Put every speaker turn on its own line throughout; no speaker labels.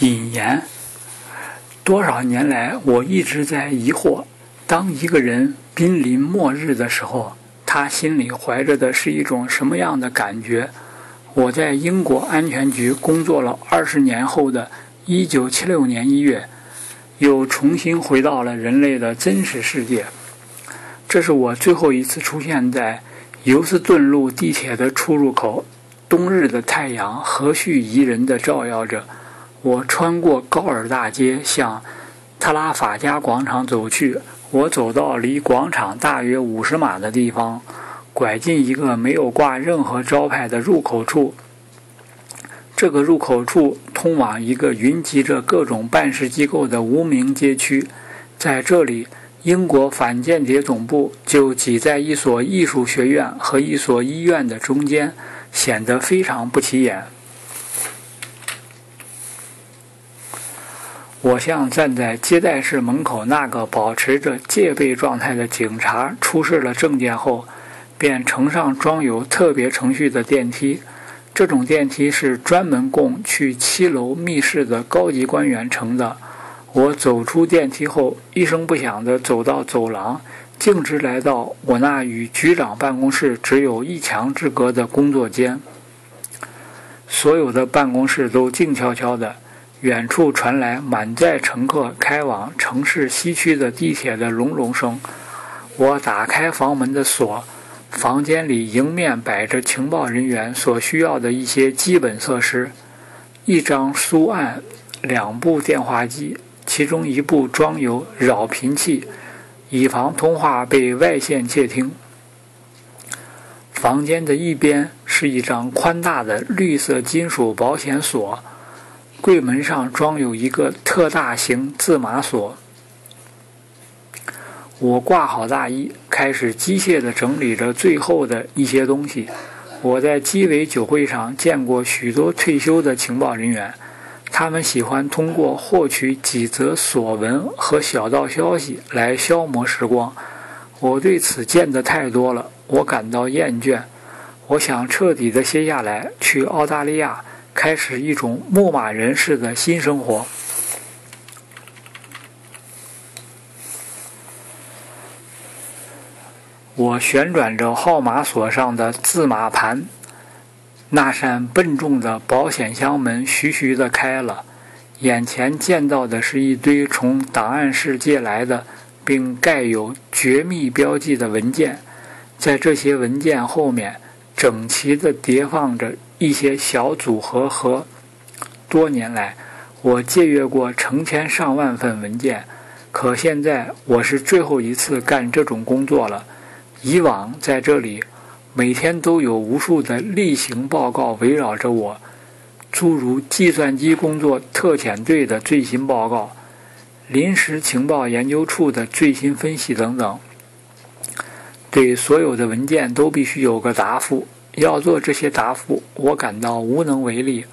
引言：多少年来，我一直在疑惑，当一个人濒临末日的时候，他心里怀着的是一种什么样的感觉？我在英国安全局工作了二十年后的一九七六年一月，又重新回到了人类的真实世界。这是我最后一次出现在尤斯顿路地铁的出入口。冬日的太阳和煦宜人地照耀着。我穿过高尔大街，向特拉法加广场走去。我走到离广场大约五十码的地方，拐进一个没有挂任何招牌的入口处。这个入口处通往一个云集着各种办事机构的无名街区。在这里，英国反间谍总部就挤在一所艺术学院和一所医院的中间。显得非常不起眼。我向站在接待室门口那个保持着戒备状态的警察出示了证件后，便乘上装有特别程序的电梯。这种电梯是专门供去七楼密室的高级官员乘的。我走出电梯后，一声不响地走到走廊。径直来到我那与局长办公室只有一墙之隔的工作间，所有的办公室都静悄悄的。远处传来满载乘客开往城市西区的地铁的隆隆声。我打开房门的锁，房间里迎面摆着情报人员所需要的一些基本设施：一张书案，两部电话机，其中一部装有扰频器。以防通话被外线窃听。房间的一边是一张宽大的绿色金属保险锁，柜门上装有一个特大型自码锁。我挂好大衣，开始机械地整理着最后的一些东西。我在鸡尾酒会上见过许多退休的情报人员。他们喜欢通过获取几则所闻和小道消息来消磨时光。我对此见得太多了，我感到厌倦。我想彻底地歇下来，去澳大利亚开始一种牧马人式的新生活。我旋转着号码锁上的字码盘。那扇笨重的保险箱门徐徐的开了，眼前见到的是一堆从档案室借来的，并盖有绝密标记的文件。在这些文件后面，整齐地叠放着一些小组合和。多年来，我借阅过成千上万份文件，可现在我是最后一次干这种工作了。以往在这里。每天都有无数的例行报告围绕着我，诸如计算机工作特遣队的最新报告、临时情报研究处的最新分析等等。对所有的文件都必须有个答复。要做这些答复，我感到无能为力。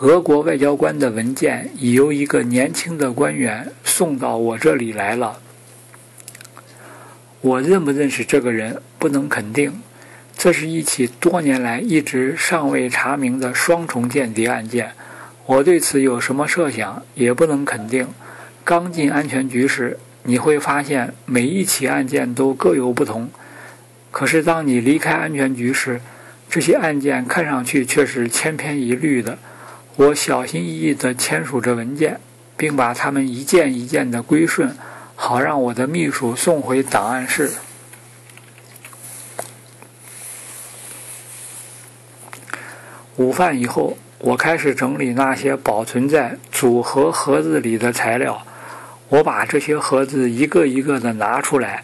俄国外交官的文件已由一个年轻的官员送到我这里来了。我认不认识这个人，不能肯定。这是一起多年来一直尚未查明的双重间谍案件，我对此有什么设想也不能肯定。刚进安全局时，你会发现每一起案件都各有不同。可是当你离开安全局时，这些案件看上去却是千篇一律的。我小心翼翼地签署着文件，并把它们一件一件地归顺，好让我的秘书送回档案室。午饭以后，我开始整理那些保存在组合盒子里的材料。我把这些盒子一个一个的拿出来。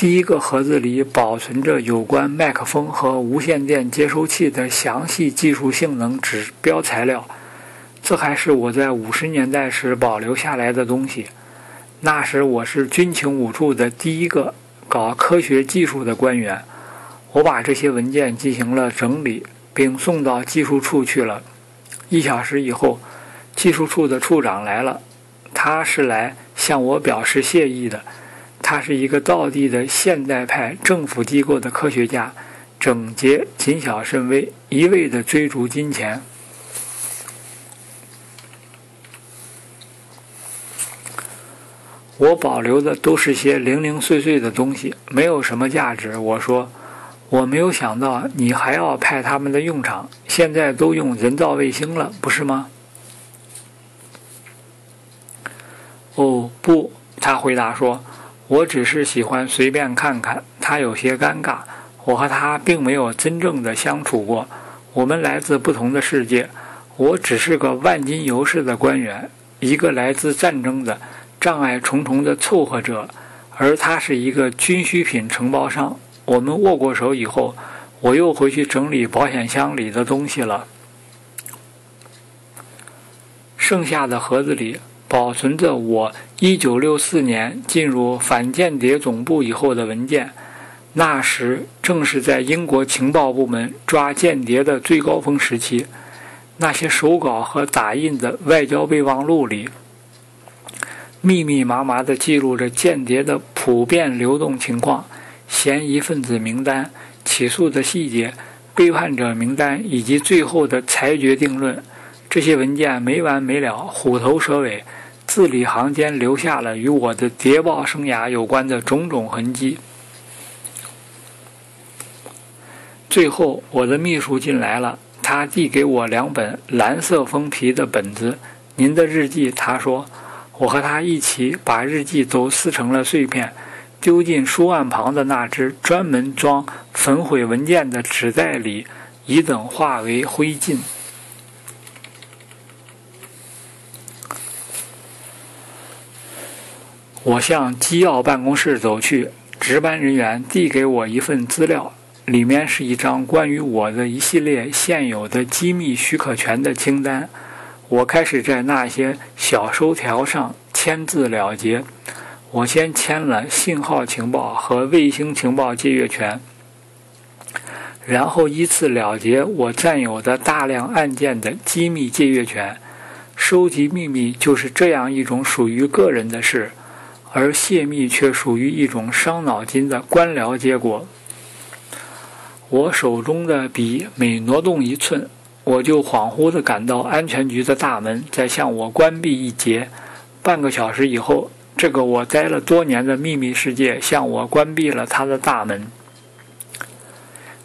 第一个盒子里保存着有关麦克风和无线电接收器的详细技术性能指标材料。这还是我在五十年代时保留下来的东西。那时我是军情五处的第一个搞科学技术的官员。我把这些文件进行了整理。并送到技术处去了。一小时以后，技术处的处长来了。他是来向我表示谢意的。他是一个道地的现代派政府机构的科学家，整洁、谨小慎微，一味的追逐金钱。我保留的都是些零零碎碎的东西，没有什么价值。我说，我没有想到你还要派他们的用场，现在都用人造卫星了，不是吗？哦，不，他回答说，我只是喜欢随便看看。他有些尴尬，我和他并没有真正的相处过，我们来自不同的世界。我只是个万金油似的官员，一个来自战争的。障碍重重的凑合者，而他是一个军需品承包商。我们握过手以后，我又回去整理保险箱里的东西了。剩下的盒子里保存着我1964年进入反间谍总部以后的文件。那时正是在英国情报部门抓间谍的最高峰时期。那些手稿和打印的外交备忘录里。密密麻麻地记录着间谍的普遍流动情况、嫌疑分子名单、起诉的细节、背叛者名单以及最后的裁决定论。这些文件没完没了、虎头蛇尾，字里行间留下了与我的谍报生涯有关的种种痕迹。最后，我的秘书进来了，他递给我两本蓝色封皮的本子。您的日记，他说。我和他一起把日记都撕成了碎片，丢进书案旁的那只专门装焚毁文件的纸袋里，以等化为灰烬。我向机要办公室走去，值班人员递给我一份资料，里面是一张关于我的一系列现有的机密许可权的清单。我开始在那些小收条上签字了结。我先签了信号情报和卫星情报借阅权，然后依次了结我占有的大量案件的机密借阅权。收集秘密就是这样一种属于个人的事，而泄密却属于一种伤脑筋的官僚结果。我手中的笔每挪动一寸。我就恍惚地感到安全局的大门在向我关闭一节。半个小时以后，这个我待了多年的秘密世界向我关闭了它的大门。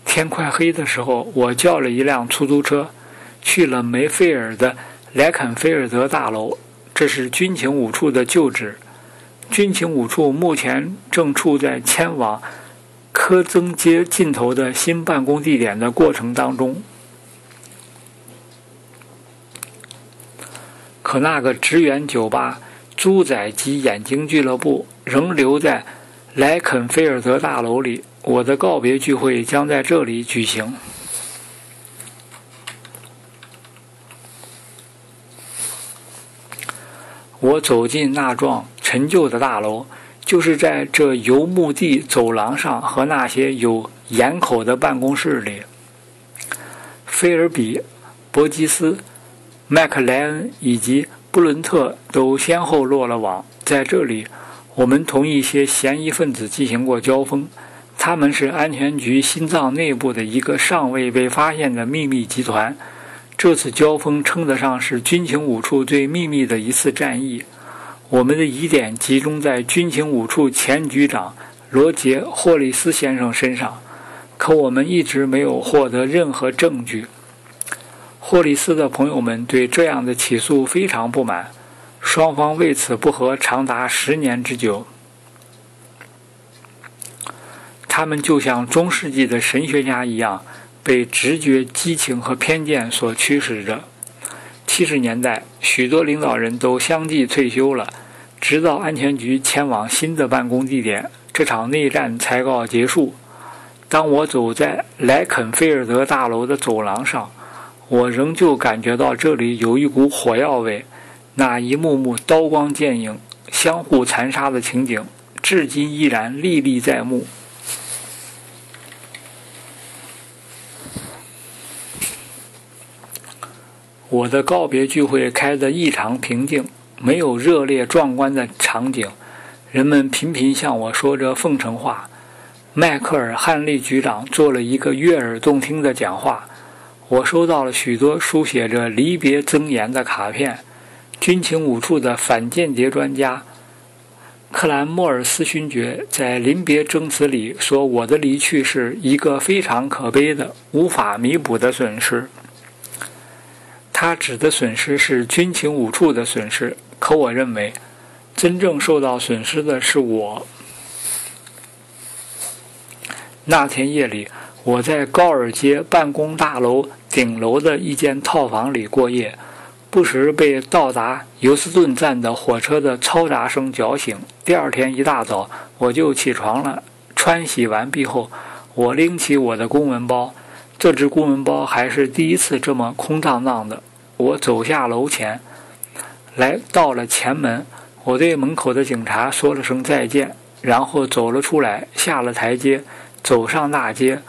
天快黑的时候，我叫了一辆出租车，去了梅菲尔的莱肯菲尔德大楼，这是军情五处的旧址。军情五处目前正处在迁往科增街尽头的新办公地点的过程当中。可那个职员酒吧、猪仔及眼睛俱乐部仍留在莱肯菲尔德大楼里。我的告别聚会将在这里举行。我走进那幢陈旧的大楼，就是在这游牧地走廊上和那些有檐口的办公室里。菲尔比、伯吉斯。麦克莱恩以及布伦特都先后落了网。在这里，我们同一些嫌疑分子进行过交锋。他们是安全局心脏内部的一个尚未被发现的秘密集团。这次交锋称得上是军情五处最秘密的一次战役。我们的疑点集中在军情五处前局长罗杰·霍利斯先生身上，可我们一直没有获得任何证据。霍利斯的朋友们对这样的起诉非常不满，双方为此不和长达十年之久。他们就像中世纪的神学家一样，被直觉、激情和偏见所驱使着。七十年代，许多领导人都相继退休了，直到安全局迁往新的办公地点，这场内战才告结束。当我走在莱肯菲尔德大楼的走廊上，我仍旧感觉到这里有一股火药味，那一幕幕刀光剑影、相互残杀的情景，至今依然历历在目。我的告别聚会开得异常平静，没有热烈壮观的场景，人们频频向我说着奉承话。迈克尔·汉利局长做了一个悦耳动听的讲话。我收到了许多书写着离别赠言的卡片。军情五处的反间谍专家克兰莫尔斯勋爵在临别证词里说：“我的离去是一个非常可悲的、无法弥补的损失。”他指的损失是军情五处的损失，可我认为，真正受到损失的是我。那天夜里，我在高尔街办公大楼顶楼的一间套房里过夜。不时被到达尤斯顿站的火车的嘈杂声搅醒。第二天一大早，我就起床了。穿洗完毕后，我拎起我的公文包，这只公文包还是第一次这么空荡荡的。我走下楼前，来到了前门，我对门口的警察说了声再见，然后走了出来，下了台阶，走上大街。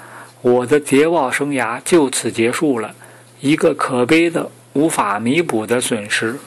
我的谍报生涯就此结束了，一个可悲的。无法弥补的损失。